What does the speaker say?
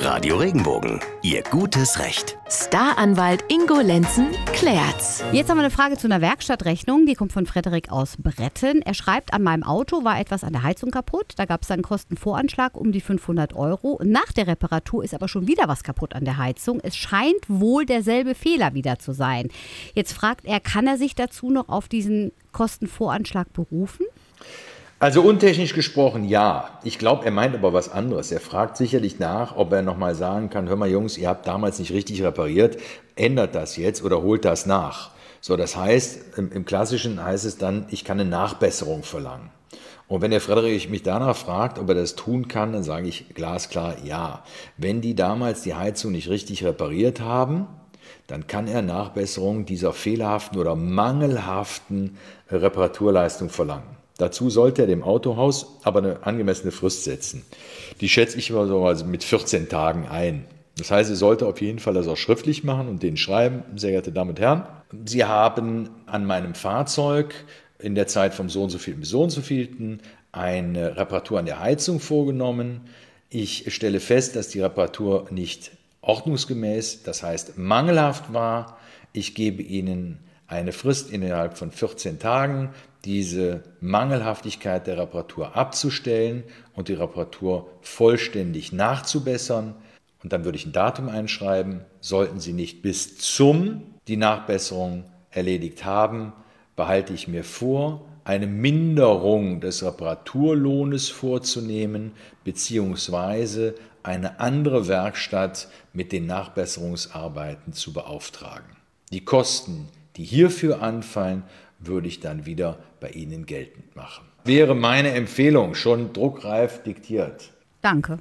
Radio Regenbogen, Ihr gutes Recht. Staranwalt Ingo Lenzen klärt's. Jetzt haben wir eine Frage zu einer Werkstattrechnung. Die kommt von Frederik aus Bretten. Er schreibt, an meinem Auto war etwas an der Heizung kaputt. Da gab es einen Kostenvoranschlag um die 500 Euro. Nach der Reparatur ist aber schon wieder was kaputt an der Heizung. Es scheint wohl derselbe Fehler wieder zu sein. Jetzt fragt er, kann er sich dazu noch auf diesen Kostenvoranschlag berufen? Also untechnisch gesprochen ja. Ich glaube, er meint aber was anderes. Er fragt sicherlich nach, ob er nochmal sagen kann, hör mal Jungs, ihr habt damals nicht richtig repariert, ändert das jetzt oder holt das nach. So, das heißt, im, im Klassischen heißt es dann, ich kann eine Nachbesserung verlangen. Und wenn der Frederik mich danach fragt, ob er das tun kann, dann sage ich glasklar ja. Wenn die damals die Heizung nicht richtig repariert haben, dann kann er Nachbesserung dieser fehlerhaften oder mangelhaften Reparaturleistung verlangen. Dazu sollte er dem Autohaus aber eine angemessene Frist setzen. Die schätze ich immer so mit 14 Tagen ein. Das heißt, er sollte auf jeden Fall das auch schriftlich machen und denen schreiben, sehr geehrte Damen und Herren, Sie haben an meinem Fahrzeug in der Zeit vom so und so vielten bis so und so vielten eine Reparatur an der Heizung vorgenommen. Ich stelle fest, dass die Reparatur nicht ordnungsgemäß, das heißt mangelhaft war. Ich gebe Ihnen eine Frist innerhalb von 14 Tagen, diese Mangelhaftigkeit der Reparatur abzustellen und die Reparatur vollständig nachzubessern. Und dann würde ich ein Datum einschreiben. Sollten Sie nicht bis zum die Nachbesserung erledigt haben, behalte ich mir vor, eine Minderung des Reparaturlohnes vorzunehmen, beziehungsweise eine andere Werkstatt mit den Nachbesserungsarbeiten zu beauftragen. Die Kosten, die hierfür anfallen, würde ich dann wieder bei Ihnen geltend machen. Wäre meine Empfehlung schon druckreif diktiert. Danke.